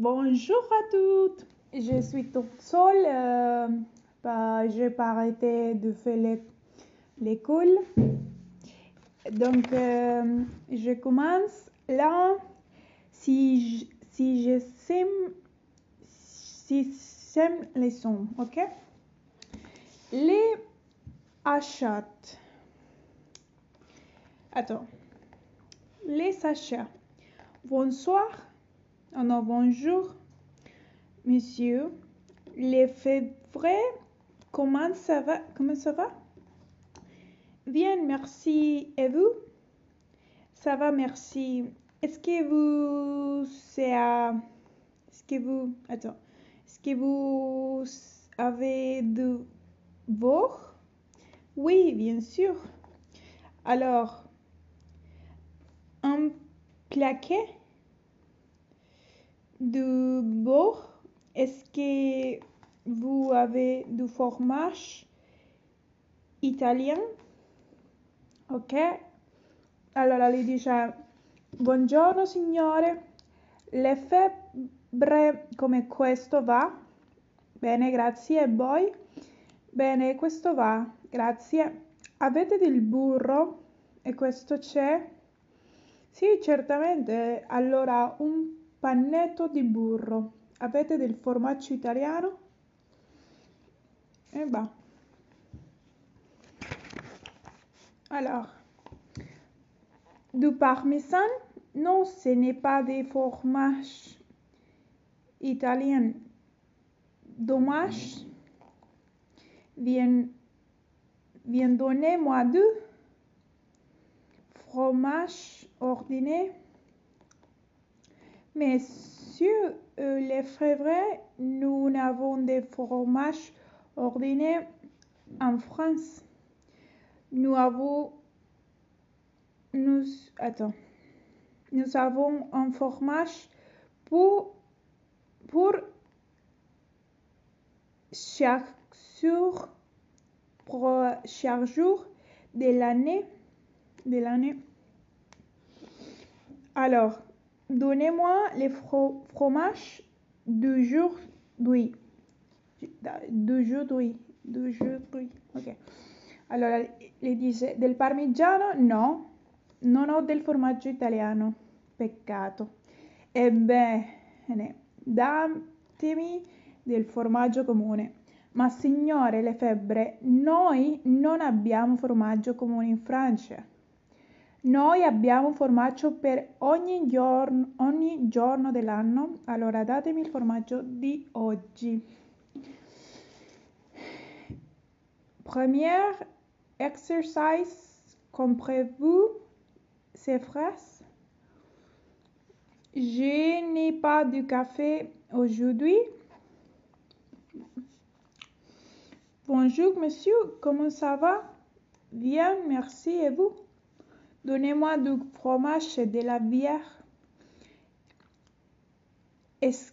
Bonjour à toutes. Je suis toute seule. Euh, bah, je n'ai pas arrêté de faire l'école. Donc, euh, je commence là. Si je, si je sème, si sème les sons, ok? Les achats. Attends. Les achats. Bonsoir. Oh non, bonjour, monsieur. Les février, comment ça va? Comment ça va? Bien, merci. Et vous? Ça va, merci. Est-ce que vous, c'est est-ce que vous, attends, est-ce que vous avez de vos? Oui, bien sûr. Alors, un plaquet de beurre. Est-ce que vous avez du fromage italien? Ok. Allora lei dice buongiorno signore, le febbre come questo va? Bene, grazie. E voi? Bene, questo va, grazie. Avete del burro? E questo c'è? Sì, certamente. Allora, un pannetto di burro. Avete del formaggio italiano? E va. Alors, du parmesan? Non, ce n'est pas des fromages italiens. Dommage. Viens, viens donner-moi du fromage ordinaire. Mais sur euh, les février, nous n'avons des fromages ordinaires en France. Nous avons nous attends. Nous avons un fromage pour pour chaque jour pour chaque jour de l'année de l'année. Alors, Donnez-moi les fromages d'aujourd'hui. D'aujourd'hui. D'aujourd'hui. Ok. Allora, le dice del parmigiano? No, non ho del formaggio italiano. Peccato. Ebbene, datemi del formaggio comune. Ma signore Lefebvre, noi non abbiamo formaggio comune in Francia. Noi abbiamo un formaggio per ogni giorno, ogni giorno dell'anno. Allora datemi il formaggio di oggi. Premier exercice, comprenez-vous ces phrases? Je n'ai pas de café aujourd'hui. Bonjour monsieur, comment ça va? Bien, merci et vous? Donnez-moi du fromage et de la bière. Est-ce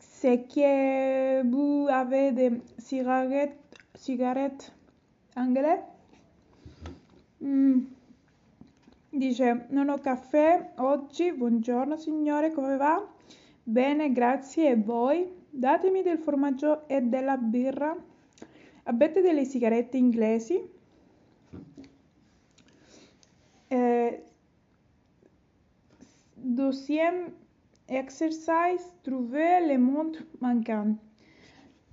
que vous avez des cigarettes, cigarettes anglais? Mm. Dice, non ho caffè oggi, buongiorno signore, come va? Bene, grazie, e voi? Datemi del formaggio e della birra. Avete delle sigarette inglesi? Eh, Deuxième exercise, trouver le montres manquantes.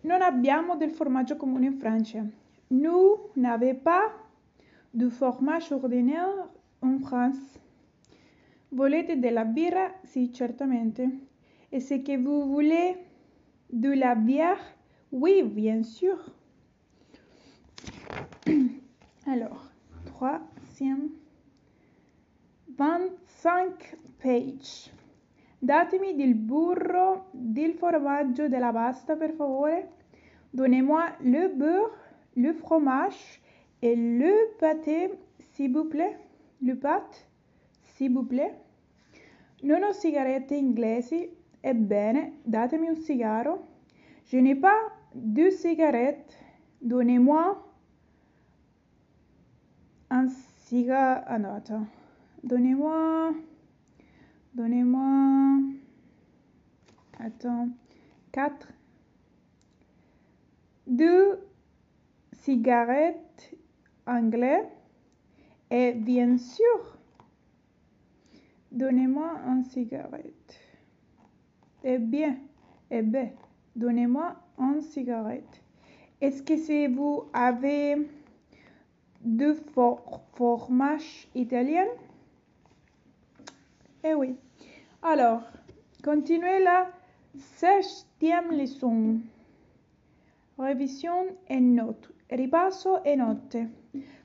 Non abbiamo del formaggio comune in Francia. Nous n'avons pas de fromage ordinaire en France. Volete della birra? Sì, certamente. Est-ce que vous voulez de la bière? Oui, bien sûr. Alors, troisième, vingt-cinq page. Datemi del burro, del formaggio, della pasta per favore. Donnez-moi le beurre, le fromage et le pâté, s'il vous plaît. Le pâte, s'il vous plaît. Non ho sigarette inglesi. Ebbene, datemi un sigaro. Je n'ai pas de cigarette. Donnez-moi un cigare. Ah attends. Donnez-moi. Donnez-moi. Attends. 4 deux cigarettes anglais et bien sûr donnez-moi un cigarette eh bien eh bien donnez-moi un cigarette est-ce que vous avez du fromage italien eh oui alors continuez la septième leçon Revisione e note. Ripasso e note.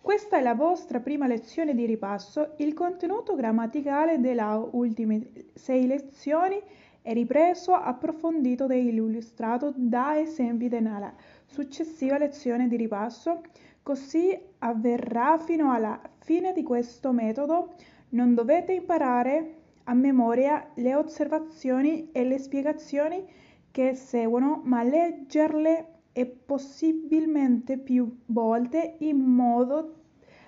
Questa è la vostra prima lezione di ripasso. Il contenuto grammaticale delle ultime sei lezioni è ripreso, approfondito e illustrato da esempi nella successiva lezione di ripasso. Così avverrà fino alla fine di questo metodo. Non dovete imparare a memoria le osservazioni e le spiegazioni che seguono, ma leggerle e possibilmente più volte in modo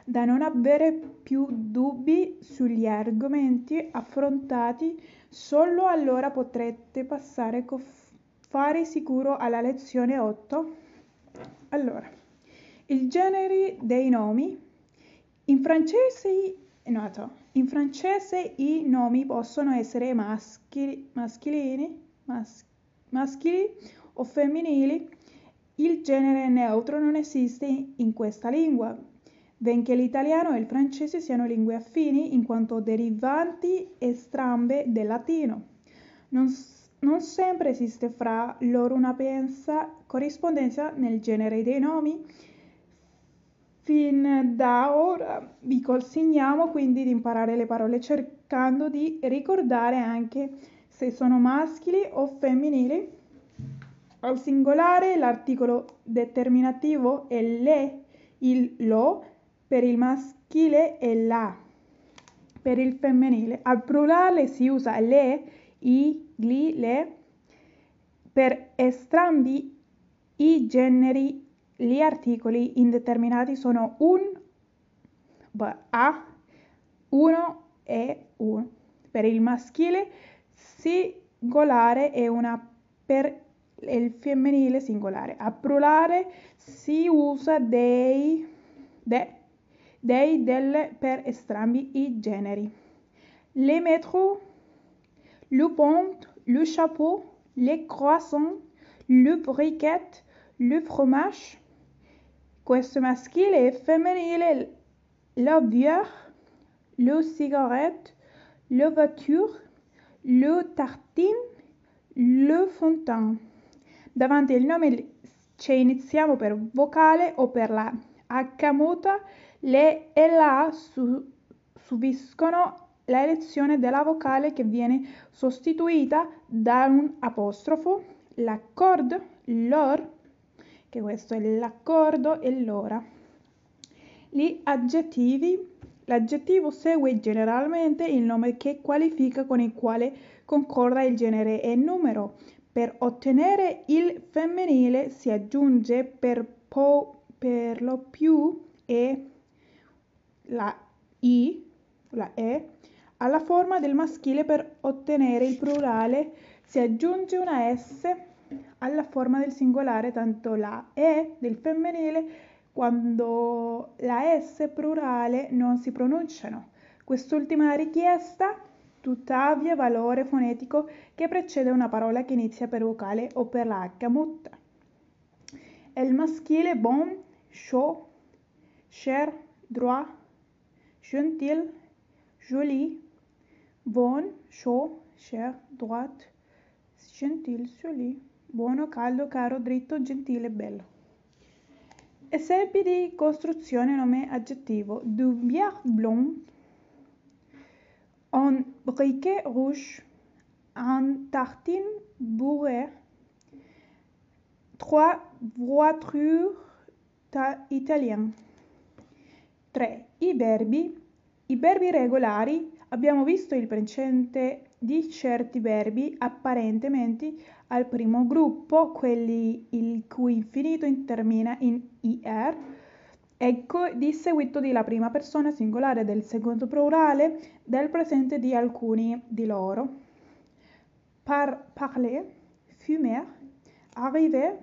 da non avere più dubbi sugli argomenti affrontati, solo allora potrete passare con fare sicuro alla lezione 8. Allora, il genere dei nomi. In francese, no, in francese i nomi possono essere maschili, maschilini, mas, maschili o femminili il genere neutro non esiste in questa lingua, benché l'italiano e il francese siano lingue affini in quanto derivanti estrambe del latino. Non, non sempre esiste fra loro una pensa corrispondenza nel genere dei nomi. Fin da ora vi consigliamo quindi di imparare le parole cercando di ricordare anche se sono maschili o femminili al singolare l'articolo determinativo è le, il lo, per il maschile è la, per il femminile. Al plurale si usa le, i, gli, le. Per entrambi i generi gli articoli indeterminati sono un, a, uno e un. Per il maschile singolare è una per il femminile singolare. A plurale si usa dei, de, dei, del per entrambi i generi. Le métros, le pont, le chapeau, les croissants, le briquet, le fromage. Questo maschile e femminile, la bière, le cigarette, le voiture, le tartine, le fontaine. Davanti al nome ci iniziamo per vocale o per la H muta, le e la su, subiscono la elezione della vocale che viene sostituita da un apostrofo, l'accordo, l'or, che questo è l'accordo e l'ora. Gli aggettivi. L'aggettivo segue generalmente il nome che qualifica con il quale concorda il genere e numero. Per ottenere il femminile si aggiunge per, po, per lo più e la i, la e, alla forma del maschile per ottenere il plurale si aggiunge una s alla forma del singolare, tanto la e del femminile quando la s plurale non si pronunciano. Quest'ultima richiesta tuttavia valore fonetico che precede una parola che inizia per vocale o per la H muta. È il maschile bon, chaud, cher, droit, gentil, joli, bon, chaud, cher, droit, gentil, joli, buono, caldo, caro, dritto, gentile, bello. Esempi di costruzione nome aggettivo. Du bière blond, un briquet rouge, un tartine bourré, trois voitures italiane. 3. I verbi. I verbi regolari. Abbiamo visto il presente di certi verbi apparentemente al primo gruppo, quelli il cui infinito termina in IR, Ecco di seguito della prima persona singolare del secondo plurale del presente di alcuni di loro. Par, parler, fumer, arrivé,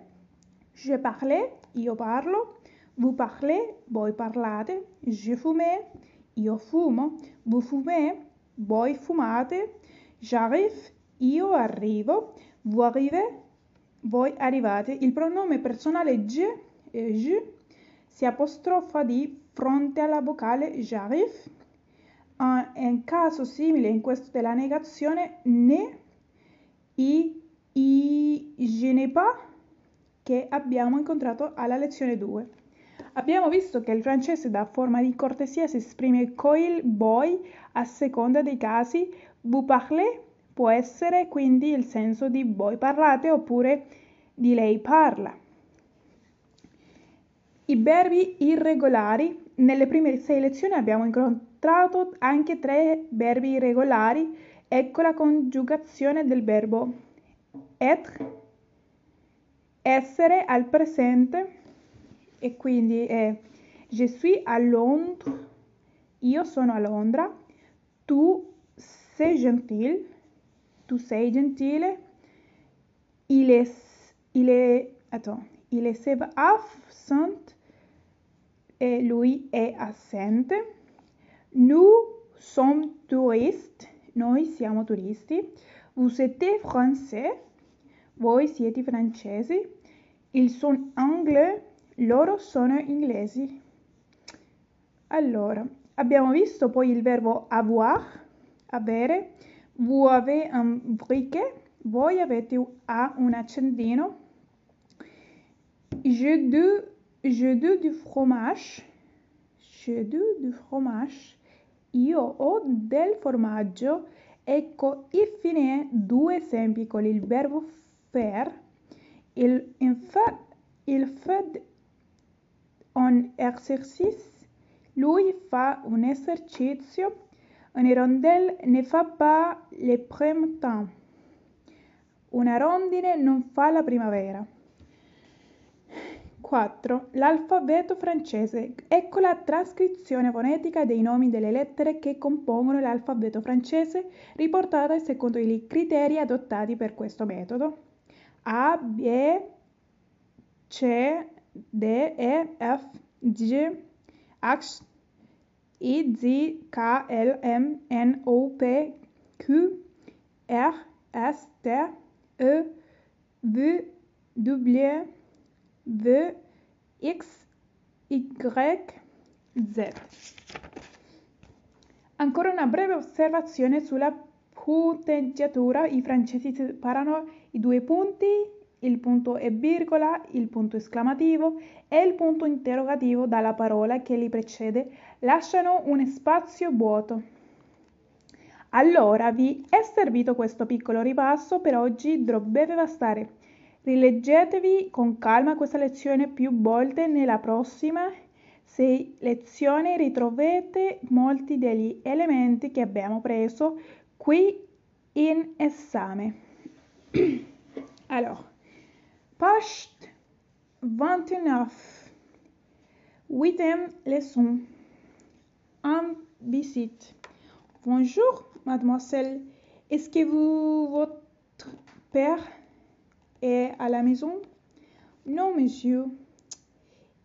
je parlais, io parlo, vous parlez, voi parlate, je fumais, io fumo, vous fumez, voi fumate, j'arrive, io arrivo, vous arrivez, voi arrivate. Il pronome personale je, e je si apostrofa di fronte alla vocale j'arrive. In caso simile in questo della negazione ne, i, i, je ne pas che abbiamo incontrato alla lezione 2. Abbiamo visto che il francese da forma di cortesia si esprime con il boy a seconda dei casi. Vous parlez può essere quindi il senso di voi parlate oppure di lei parla. I verbi irregolari. Nelle prime sei lezioni abbiamo incontrato anche tre verbi irregolari. Ecco la congiugazione del verbo être, essere al presente e quindi è Je suis à Londres, io sono a Londra, tu sei gentile, tu sei gentile, il est, il est, attends, il est absent e lui è assente. Nous sommes touristes, noi siamo turisti. Vous êtes français, voi siete francesi. Ils sont anglais, loro sono inglesi. Allora, abbiamo visto poi il verbo avoir, avere. Vous avez un briquet, voi avete un accendino. Je do, je do du fromage, je do du fromage. Io ho del formaggio. Ecco, infine due esempi con il verbo faire. Il, in fa, il fait un exercice, lui fa un esercizio, una rondelle ne fa pas le printemps. Una rondine non fa la primavera. 4. L'alfabeto francese. Ecco la trascrizione fonetica dei nomi delle lettere che compongono l'alfabeto francese riportata secondo i criteri adottati per questo metodo. A, B, C, D, E, F, G, H, I, Z, K, L, M, N, O, P, Q, R, S, T, E, V, W, X, Y, Z. Ancora una breve osservazione sulla punteggiatura. I francesi separano i due punti il punto e virgola, il punto esclamativo e il punto interrogativo dalla parola che li precede lasciano un spazio vuoto. Allora vi è servito questo piccolo ripasso per oggi dovrebbe bastare. Rileggetevi con calma questa lezione più volte nella prossima sei lezioni ritrovate molti degli elementi che abbiamo preso qui in esame. allora, Page 29. Huitième leçon. En visite. Bonjour, mademoiselle. Est-ce que vous, votre père est à la maison? Non, monsieur.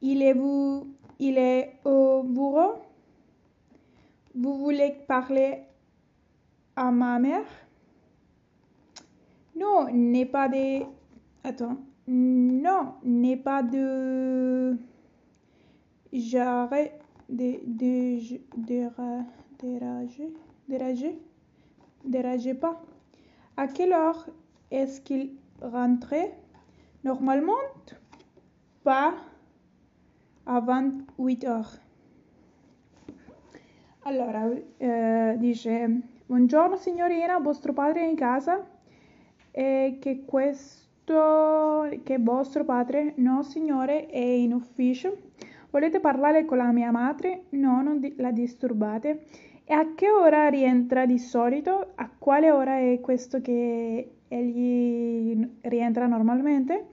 Il est, vous, il est au bureau? Vous voulez parler à ma mère? Non, n'est pas des... Attends. Non, n'est pas de j'arrête de, de, de, dérager, dérager, pas. À quelle heure est-ce qu'il rentrait? Normalement, pas avant 8 heures. Allora, eh, dice, buongiorno signorina, vostro padre è in casa? E che questo che vostro padre, no signore, è in ufficio. Volete parlare con la mia madre? No, non di- la disturbate. E a che ora rientra di solito? A quale ora è questo che egli rientra normalmente?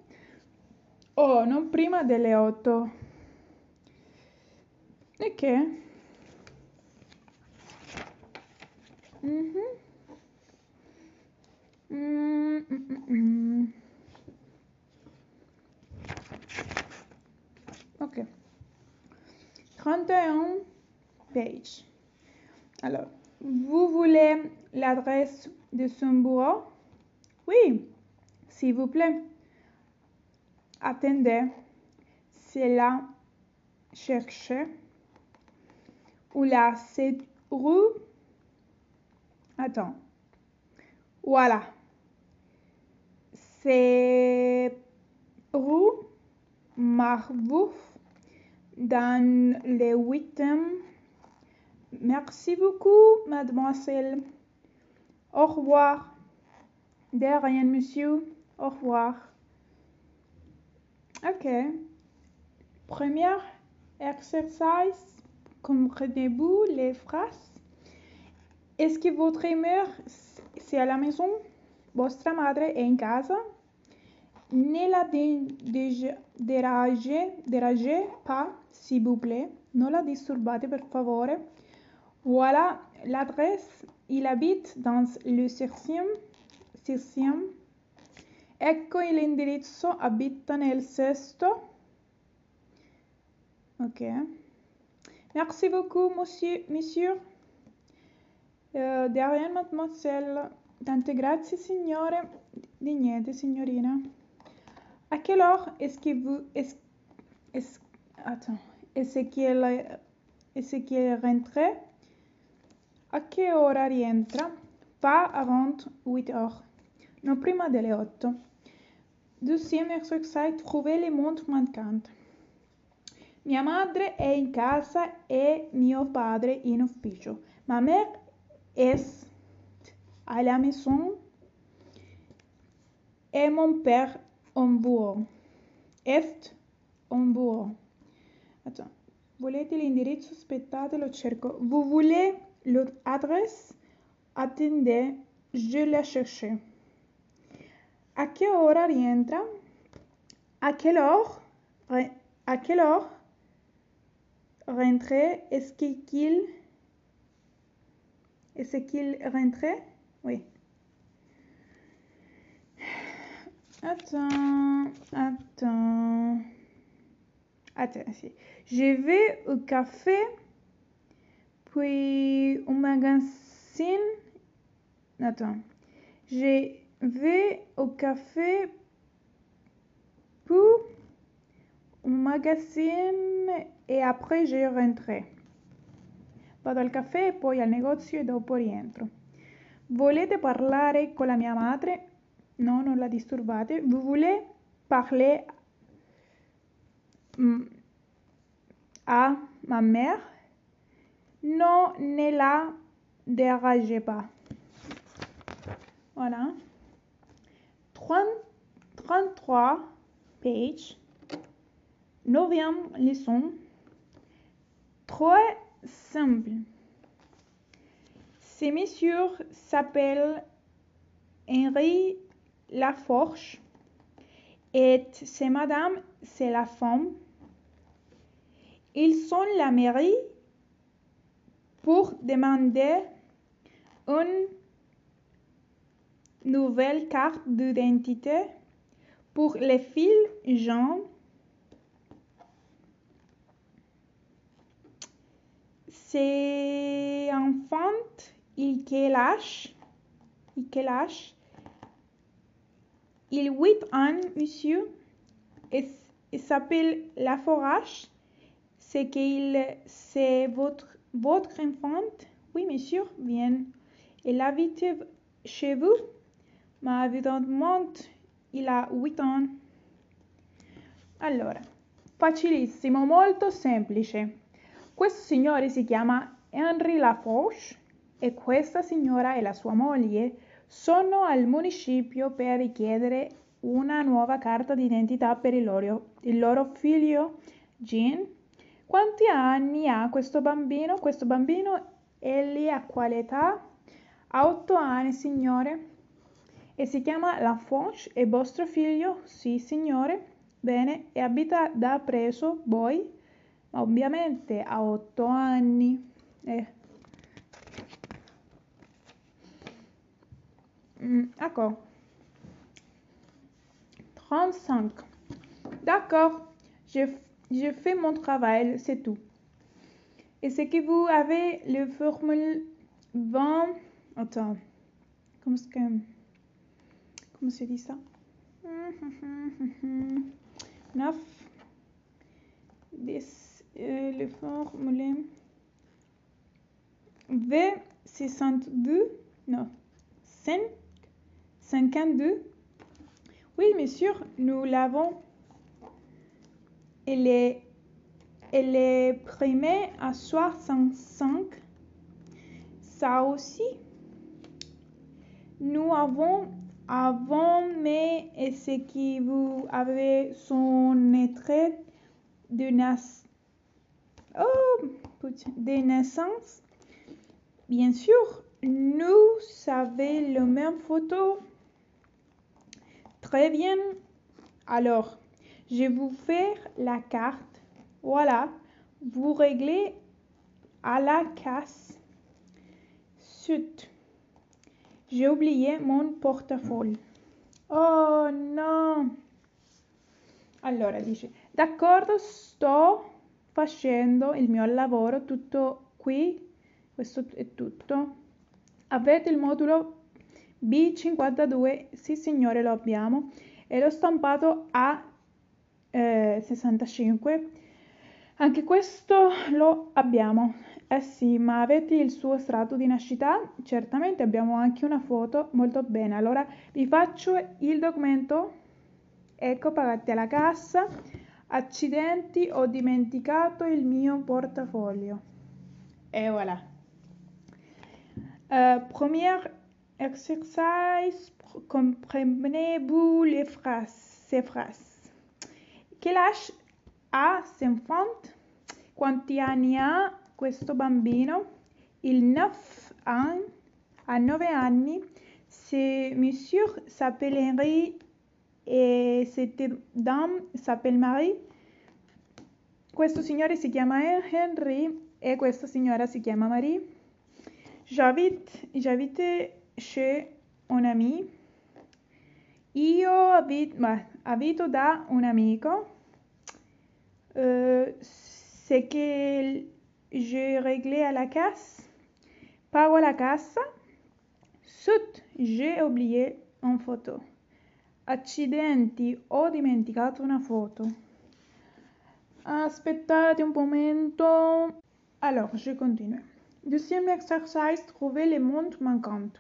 Oh, non prima delle 8. E che? Mm-hmm. Mm-mm-mm. 31 page. Alors, vous voulez l'adresse de son bureau? Oui, s'il vous plaît. Attendez, c'est la chercher. Ou la cette rue. Attends. Voilà. C'est rue Marbouf? Dans le huitième. Merci beaucoup, mademoiselle. Au revoir. De rien, monsieur. Au revoir. Ok. Premier exercice. Comprenez-vous les phrases? Est-ce que votre mère c'est à la maison? Vostra madre è in casa? La dérangez, dérangez pas, s'il vous plaît. Non la disturbate, per favore. Voilà l'adresse. Il habite dans le septième. septième. Ecco l'indirizzo, abita nel sesto. Ok. Merci beaucoup, monsieur. monsieur. Uh, di rien, mademoiselle. Tante grazie, signore. Di niente, signorina. À quelle heure est-ce que vous... Est-ce, est-ce, attends. Est-ce qu'elle, est-ce qu'elle rentre? A che ora rientra? Pas avant 8 heures. Non prima delle 8. Deuxième exercice, trouver les montres manquantes. Mia madre è in casa e mio padre in ufficio. Ma mère est à la maison et mon père bureau. Est bureau. Attends. Volete l'indirizzo? Aspettate, lo cerco? Vous voulez l'adresse? Attendez, je la cherche. A che ora rientra? A quelle heure? À quelle heure? Rentrer? Est-ce qu'il est-ce qu'il rentrait? Oui. Attends, attends. Attends. Je vais au café, puis au magasin. Attends. Je vais au café, puis au magasin e après je rentre. Vado al caffè, poi al negozio e dopo rientro. Volete parlare con la mia madre? No, non la disturbate. Vous voulez parler à ma mère? Non, ne la dérangez pas. Voilà. 30, 33 page. Neuvième leçon. Très simple. Ces messieurs s'appellent Henri Laforge et ces madame, c'est la femme. Ils sont la mairie pour demander une nouvelle carte d'identité pour les filles jeunes. Ces enfants, ils quel âge? Ils quel âge? Il 8 ans, monsieur. Et il s'appelle La Forage. C'est qu'il, c'est votre, votre enfant? Oui, monsieur, bien. Il habite chez vous? Ma évidemment, il a 8 ans. Allora, facilissimo, molto semplice. Questo signore si chiama Henry Lafoche e questa signora e la sua moglie sono al municipio per richiedere una nuova carta d'identità per il loro, il loro figlio Jean. Quanti anni ha questo bambino? Questo bambino egli ha quale età? Ha 8 anni, signore. E si chiama Lafonche, è vostro figlio? Sì, signore. Bene, e abita da preso voi? Ovviamente ha 8 anni. Eh. D'accord. 35. D'accord. Je, je fais mon travail, c'est tout. Est-ce que vous avez le formule 20 Attends. Comment que... Comment se dit ça? 9 10 euh, le formule V62 non 5 52 oui bien sûr nous l'avons. Elle est primée à 65 ça aussi nous avons avant mais est-ce que vous avez son extrait de, nas oh, de naissance? Bien sûr nous savons la même photo très bien alors je vais vous faire la carte voilà vous réglez à la casse Chut. J'ai oublié mon portafoglio. Oh no! Allora dice, d'accordo, sto facendo il mio lavoro, tutto qui, questo è tutto. Avete il modulo B52? Sì signore, lo abbiamo. E l'ho stampato a eh, 65. Anche questo lo abbiamo. Eh sì, ma avete il suo strato di nascita? Certamente abbiamo anche una foto. Molto bene, allora vi faccio il documento. Ecco, pagate alla cassa. Accidenti, ho dimenticato il mio portafoglio. E voilà. Uh, premier exercice, comprenez-vous les phrases, ces phrases? Quel âge a 50? Quanti anni ha questo bambino, il 9 anni, a 9 anni, ce monsieur s'appelle Henri e cette dame s'appelle Marie. Questo signore si chiama Henry e questa signora si chiama Marie. J'habite, j'habite chez un ami. Io abito, bah, abito da un amico. Euh, c'est que j'ai réglé à la casse, pago la cassa, sut, j'ai oublié une photo. Accidenti, ho dimenticato una foto. Aspettate un momento. Alors, je continue. Deuxième exercice, trouver le monde manquant.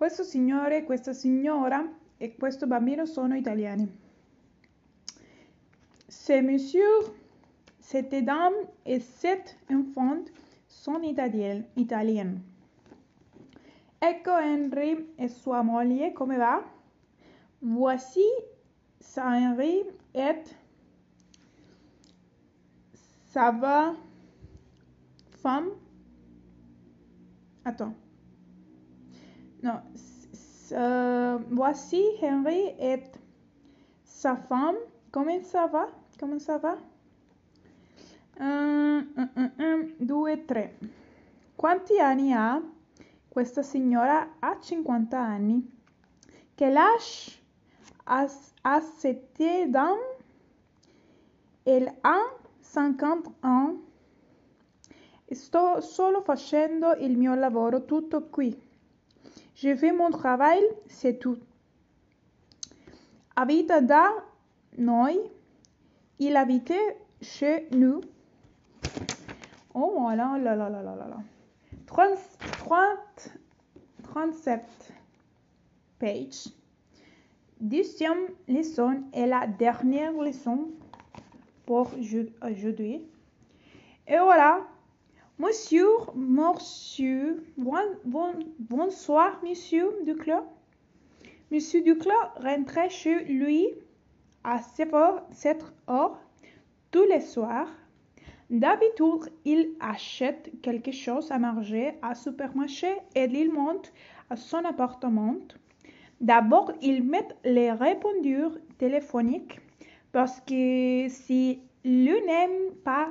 Questo signore, questa signora e questo bambino sono italiani. C'est monsieur Cette dame et cet enfant sont italiens. Ecco Henry e sua moglie, come va? Voici sa Henry et sa femme. Attends. Non. Euh, voici Henry et sa femme. Comment ça va? Comment ça va? 1, 2, 3. Quanti anni ha? Questa signora ha 50 anni. Quel âge a, a cette dame? Elle ha 50 ans. Sto solo facendo il mio lavoro tutto qui. Je fais mon travail, c'est tout. Abita da. Il habite chez nous. Oh là là là là là là. 30, 30, 37 pages. Deuxième leçon est la dernière leçon pour aujourd'hui. Et voilà. Monsieur, monsieur, bon, bon, bonsoir, monsieur Duclos. Monsieur Duclos rentrait chez lui à 7 heures tous les soirs D'habitude, il achète quelque chose à manger à supermarché et il monte à son appartement. D'abord, il met les répondeurs téléphoniques parce que si lui n'aime pas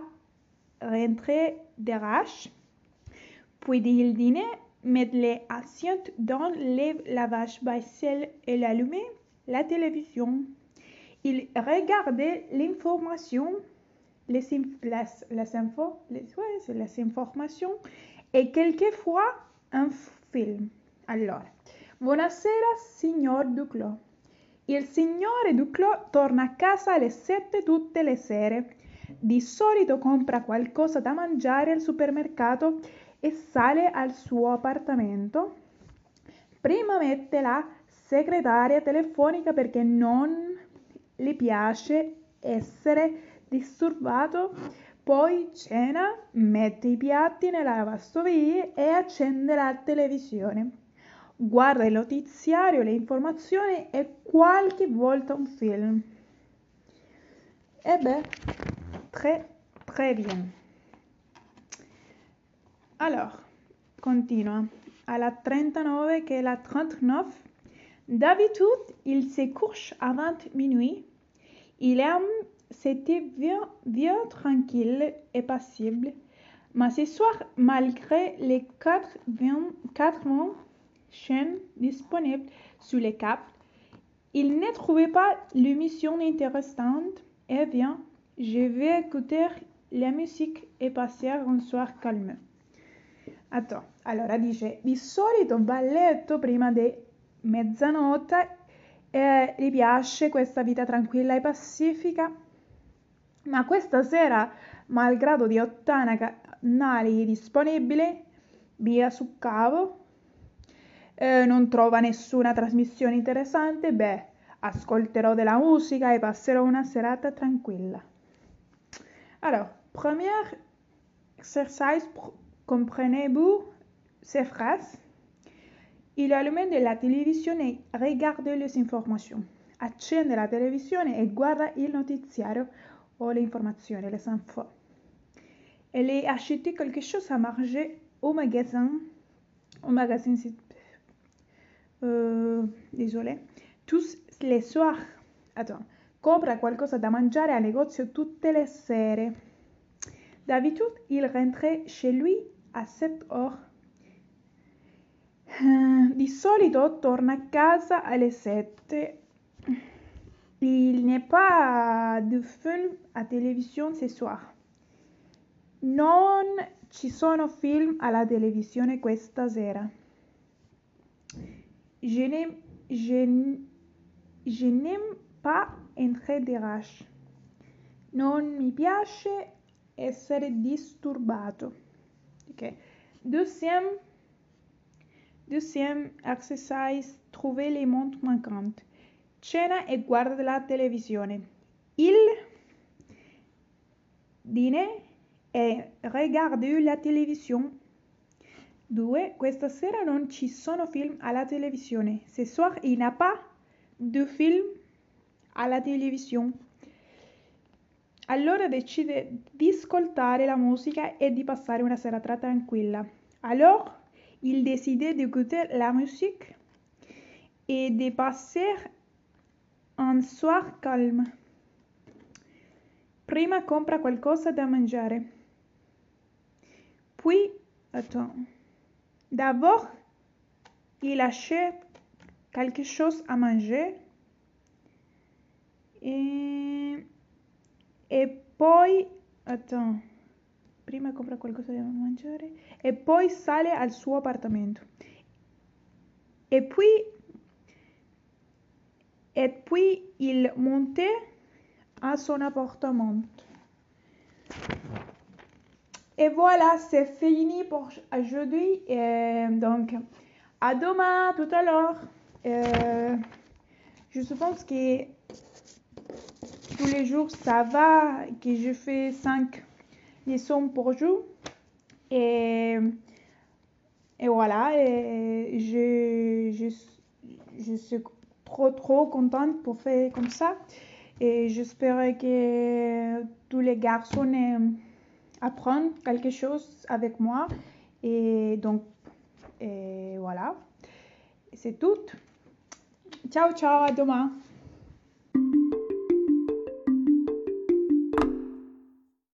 rentrer d'arrache, puis il dîne, met les assiettes dans le lavage vaisselle et allumer la télévision. Il regardait l'information les, les, les infos, les, ouais, les informations e quelquefois un film. Allora, buonasera signor Duclos. Il signore Duclos torna a casa alle 7 tutte le sere. Di solito compra qualcosa da mangiare al supermercato e sale al suo appartamento. Prima mette la segretaria telefonica perché non le piace essere disturbato, poi cena, mette i piatti nella lavastoviglie e accende la televisione. Guarda il notiziario, le informazioni e qualche volta un film. Eh beh, très, très bien. Alors, continua. À la 39 che è la 39. D'habitude, il se couche 20 minuit. Il aime c'était bien, bien tranquille et passible. Mais ce soir, malgré les quatre, quatre chaînes disponibles sur les câbles, il ne trouvait pas l'émission intéressante. Eh bien, je vais écouter la musique e passer un soir calme. Attends, allora dice, di solito va a letto prima di mezzanotte e gli piace questa vita tranquilla e pacifica, ma questa sera, malgrado di ottana canali disponibili, via su cavo, eh, non trova nessuna trasmissione interessante, beh, ascolterò della musica e passerò una serata tranquilla. Alors, premier exercice, comprenez-vous ces phrases? Il allume de la televisione e regarde les informations. Accende la televisione e guarda il notiziario o le informazioni, les infos. Elle a acheté quelque chose à manger au magasin. Au magasin, euh, désolé. Tous les soirs. Attends. Compra qualcosa da mangiare al negozio tutte le sere. D'habitude, il rentrait chez lui à 7 heures. Di solito torna a casa alle 7. Il n'est pas de film à télévision ce soir. Non ci sono film alla televisione questa sera. Je n'aime pas dérange. Non mi piace essere disturbato. Ok. Deuxième, deuxième exercice, trouver les montres manquantes. Cena e guarda la televisione. Il dîner e regarde la televisione. 2. Questa sera non ci sono film alla televisione. Ce soir, il n'y a pas de film alla televisione. Allora decide di ascoltare la musica e di passare una serata tranquilla. Alors, il décide d'écouter la musique et de passer un soir calme. Prima compra qualcosa da mangiare. Puis, attends. D'abord, il quelque chose à manger. E, e poi, attends. Prima compra qualcosa da mangiare. E poi sale al suo appartamento. E puis et puis il montait à son appartement. Et voilà, c'est fini pour aujourd'hui. donc, à demain, tout à l'heure. Euh, je suppose que les jours, ça va, que je fais 5 leçons pour jour. Et, et voilà, et je, je, je suis trop trop contente pour faire comme ça. Et j'espère que tous les garçons apprennent quelque chose avec moi. Et donc, et voilà. C'est tout. Ciao, ciao, à demain.